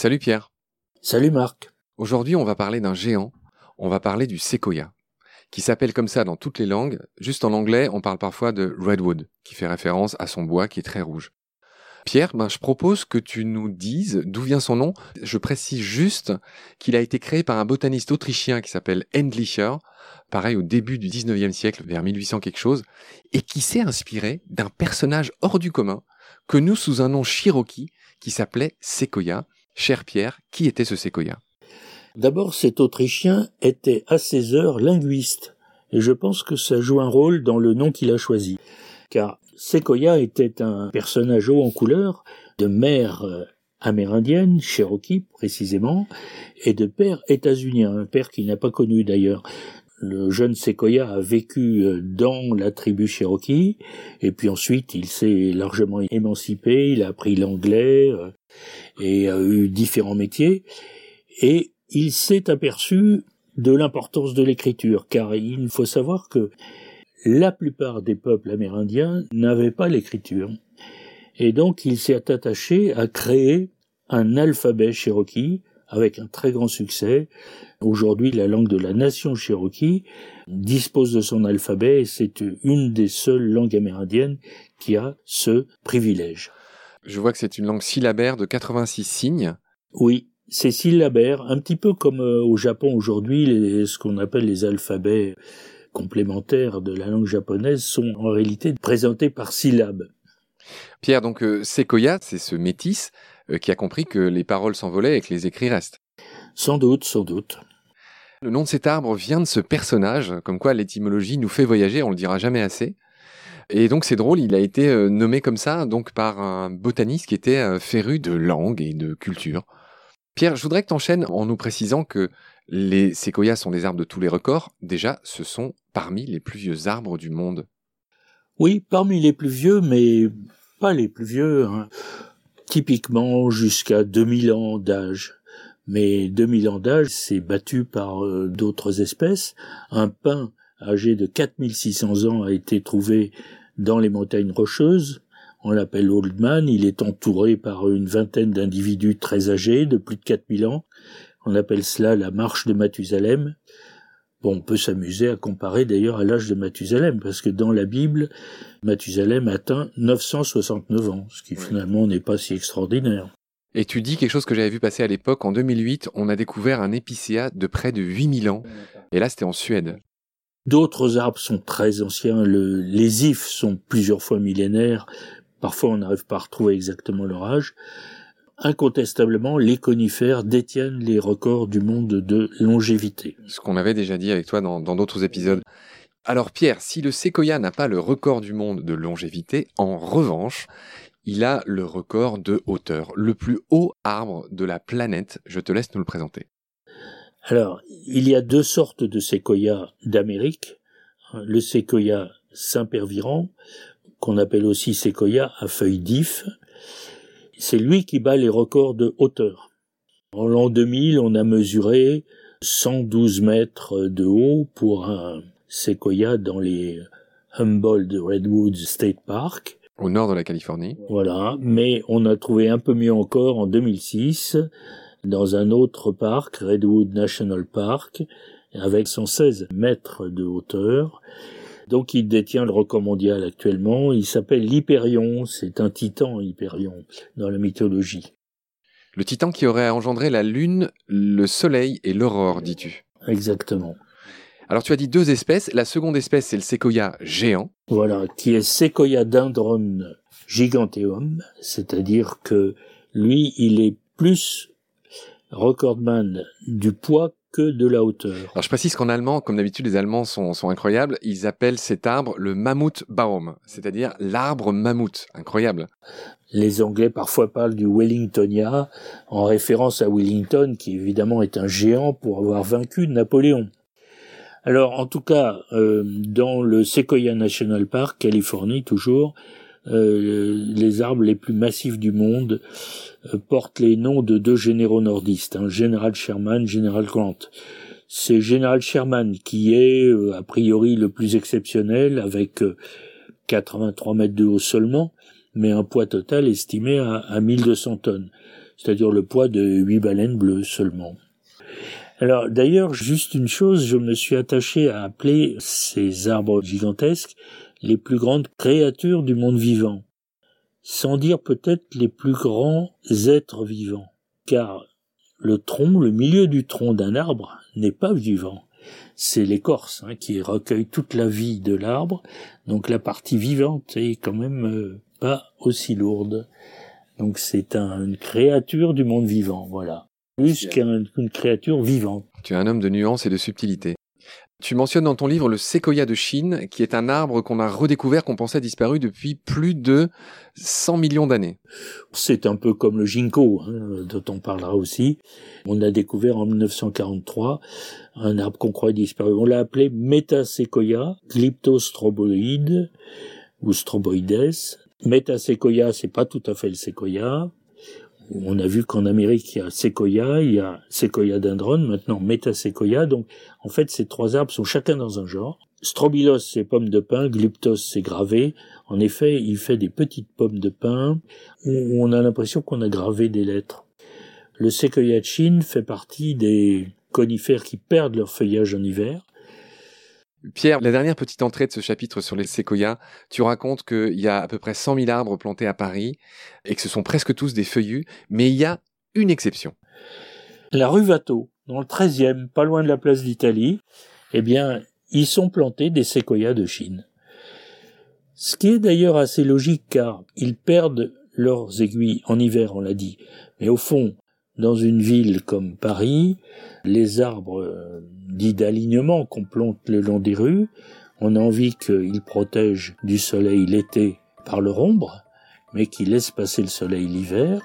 Salut Pierre. Salut Marc. Aujourd'hui, on va parler d'un géant. On va parler du séquoia, qui s'appelle comme ça dans toutes les langues. Juste en anglais, on parle parfois de redwood, qui fait référence à son bois qui est très rouge. Pierre, ben, je propose que tu nous dises d'où vient son nom. Je précise juste qu'il a été créé par un botaniste autrichien qui s'appelle Endlicher, pareil au début du 19e siècle, vers 1800 quelque chose, et qui s'est inspiré d'un personnage hors du commun, connu sous un nom cherokee, qui s'appelait Sequoia. Cher Pierre, qui était ce Sequoia D'abord, cet Autrichien était à ses heures linguiste, et je pense que ça joue un rôle dans le nom qu'il a choisi. Car Sequoia était un personnage haut en couleur, de mère euh, amérindienne, Cherokee précisément, et de père états-unien, un père qu'il n'a pas connu d'ailleurs. Le jeune Sequoia a vécu euh, dans la tribu Cherokee, et puis ensuite il s'est largement émancipé, il a appris l'anglais, euh, et a eu différents métiers, et il s'est aperçu de l'importance de l'écriture, car il faut savoir que la plupart des peuples amérindiens n'avaient pas l'écriture. Et donc il s'est attaché à créer un alphabet cherokee avec un très grand succès. Aujourd'hui, la langue de la nation cherokee dispose de son alphabet et c'est une des seules langues amérindiennes qui a ce privilège. Je vois que c'est une langue syllabaire de 86 signes. Oui, c'est syllabaire, un petit peu comme euh, au Japon aujourd'hui, ce qu'on appelle les alphabets complémentaires de la langue japonaise sont en réalité présentés par syllabes. Pierre, donc euh, Sequoia, c'est ce métis qui a compris que les paroles s'envolaient et que les écrits restent. Sans doute, sans doute. Le nom de cet arbre vient de ce personnage, comme quoi l'étymologie nous fait voyager, on le dira jamais assez. Et donc c'est drôle, il a été euh, nommé comme ça donc par un botaniste qui était euh, féru de langue et de culture. Pierre, je voudrais que tu enchaînes en nous précisant que les séquoias sont des arbres de tous les records. Déjà, ce sont parmi les plus vieux arbres du monde. Oui, parmi les plus vieux, mais pas les plus vieux. Hein. Typiquement jusqu'à 2000 ans d'âge. Mais 2000 ans d'âge, c'est battu par euh, d'autres espèces. Un pin âgé de 4600 ans a été trouvé dans les montagnes rocheuses. On l'appelle Oldman. Il est entouré par une vingtaine d'individus très âgés, de plus de 4000 ans. On appelle cela la marche de Mathusalem. Bon, on peut s'amuser à comparer d'ailleurs à l'âge de Mathusalem, parce que dans la Bible, Mathusalem atteint 969 ans, ce qui finalement n'est pas si extraordinaire. Et tu dis quelque chose que j'avais vu passer à l'époque, en 2008, on a découvert un épicéa de près de 8000 ans, et là c'était en Suède. D'autres arbres sont très anciens, les ifs sont plusieurs fois millénaires, parfois on n'arrive pas à retrouver exactement leur âge incontestablement, les conifères détiennent les records du monde de longévité. Ce qu'on avait déjà dit avec toi dans d'autres épisodes. Alors Pierre, si le séquoia n'a pas le record du monde de longévité, en revanche, il a le record de hauteur, le plus haut arbre de la planète. Je te laisse nous le présenter. Alors, il y a deux sortes de séquoias d'Amérique. Le séquoia Saint-Pervirant, qu'on appelle aussi séquoia à feuilles d'if, c'est lui qui bat les records de hauteur. En l'an 2000, on a mesuré 112 mètres de haut pour un séquoia dans les Humboldt Redwood State Park. Au nord de la Californie. Voilà, mais on a trouvé un peu mieux encore en 2006 dans un autre parc, Redwood National Park, avec 116 mètres de hauteur. Donc il détient le record mondial actuellement. Il s'appelle l'Hyperion. C'est un titan Hyperion dans la mythologie. Le titan qui aurait engendré la lune, le soleil et l'aurore, dis-tu Exactement. Alors tu as dit deux espèces. La seconde espèce, c'est le séquoia géant. Voilà, qui est Sequoia dendron giganteum, c'est-à-dire que lui, il est plus recordman du poids que de la hauteur. Alors je précise qu'en allemand, comme d'habitude les Allemands sont, sont, incroyables, ils appellent cet arbre le Mammutbaum, c'est-à-dire l'arbre mammouth. Incroyable. Les Anglais parfois parlent du Wellingtonia en référence à Wellington, qui évidemment est un géant pour avoir vaincu Napoléon. Alors en tout cas, euh, dans le Sequoia National Park, Californie toujours, euh, les arbres les plus massifs du monde euh, portent les noms de deux généraux nordistes, un Général Sherman, Général Grant. C'est Général Sherman qui est euh, a priori le plus exceptionnel avec 83 mètres de haut seulement, mais un poids total estimé à, à 1200 tonnes. c'est-à-dire le poids de huit baleines bleues seulement. Alors d'ailleurs, juste une chose, je me suis attaché à appeler ces arbres gigantesques les plus grandes créatures du monde vivant, sans dire peut-être les plus grands êtres vivants, car le tronc, le milieu du tronc d'un arbre n'est pas vivant. C'est l'écorce hein, qui recueille toute la vie de l'arbre, donc la partie vivante est quand même euh, pas aussi lourde. Donc c'est une créature du monde vivant, voilà plus qu'une créature vivante. Tu es un homme de nuances et de subtilité. Tu mentionnes dans ton livre le séquoia de Chine, qui est un arbre qu'on a redécouvert, qu'on pensait disparu depuis plus de 100 millions d'années. C'est un peu comme le ginkgo, hein, dont on parlera aussi. On a découvert en 1943 un arbre qu'on croyait disparu. On l'a appelé Metasequoia, glyptostroboïde ou stroboides. Metasequoia, c'est pas tout à fait le séquoia. On a vu qu'en Amérique, il y a séquoia, il y a séquoia dendron, maintenant métaséquoia. Donc, en fait, ces trois arbres sont chacun dans un genre. Strobilos, c'est pomme de pin. Glyptos, c'est gravé. En effet, il fait des petites pommes de pin on a l'impression qu'on a gravé des lettres. Le séquoia de Chine fait partie des conifères qui perdent leur feuillage en hiver. Pierre, la dernière petite entrée de ce chapitre sur les séquoias, tu racontes qu'il y a à peu près 100 000 arbres plantés à Paris et que ce sont presque tous des feuillus, mais il y a une exception. La rue Watteau, dans le 13e, pas loin de la place d'Italie, eh bien, ils sont plantés des séquoias de Chine. Ce qui est d'ailleurs assez logique car ils perdent leurs aiguilles en hiver, on l'a dit. Mais au fond, dans une ville comme Paris, les arbres euh, dits d'alignement qu'on plante le long des rues, on a envie qu'ils protègent du soleil l'été par leur ombre, mais qu'ils laissent passer le soleil l'hiver,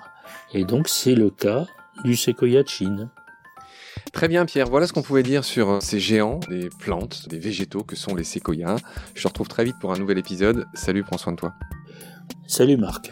et donc c'est le cas du séquoia de Chine. Très bien Pierre, voilà ce qu'on pouvait dire sur ces géants des plantes, des végétaux que sont les séquoias. Je te retrouve très vite pour un nouvel épisode. Salut, prends soin de toi. Salut Marc.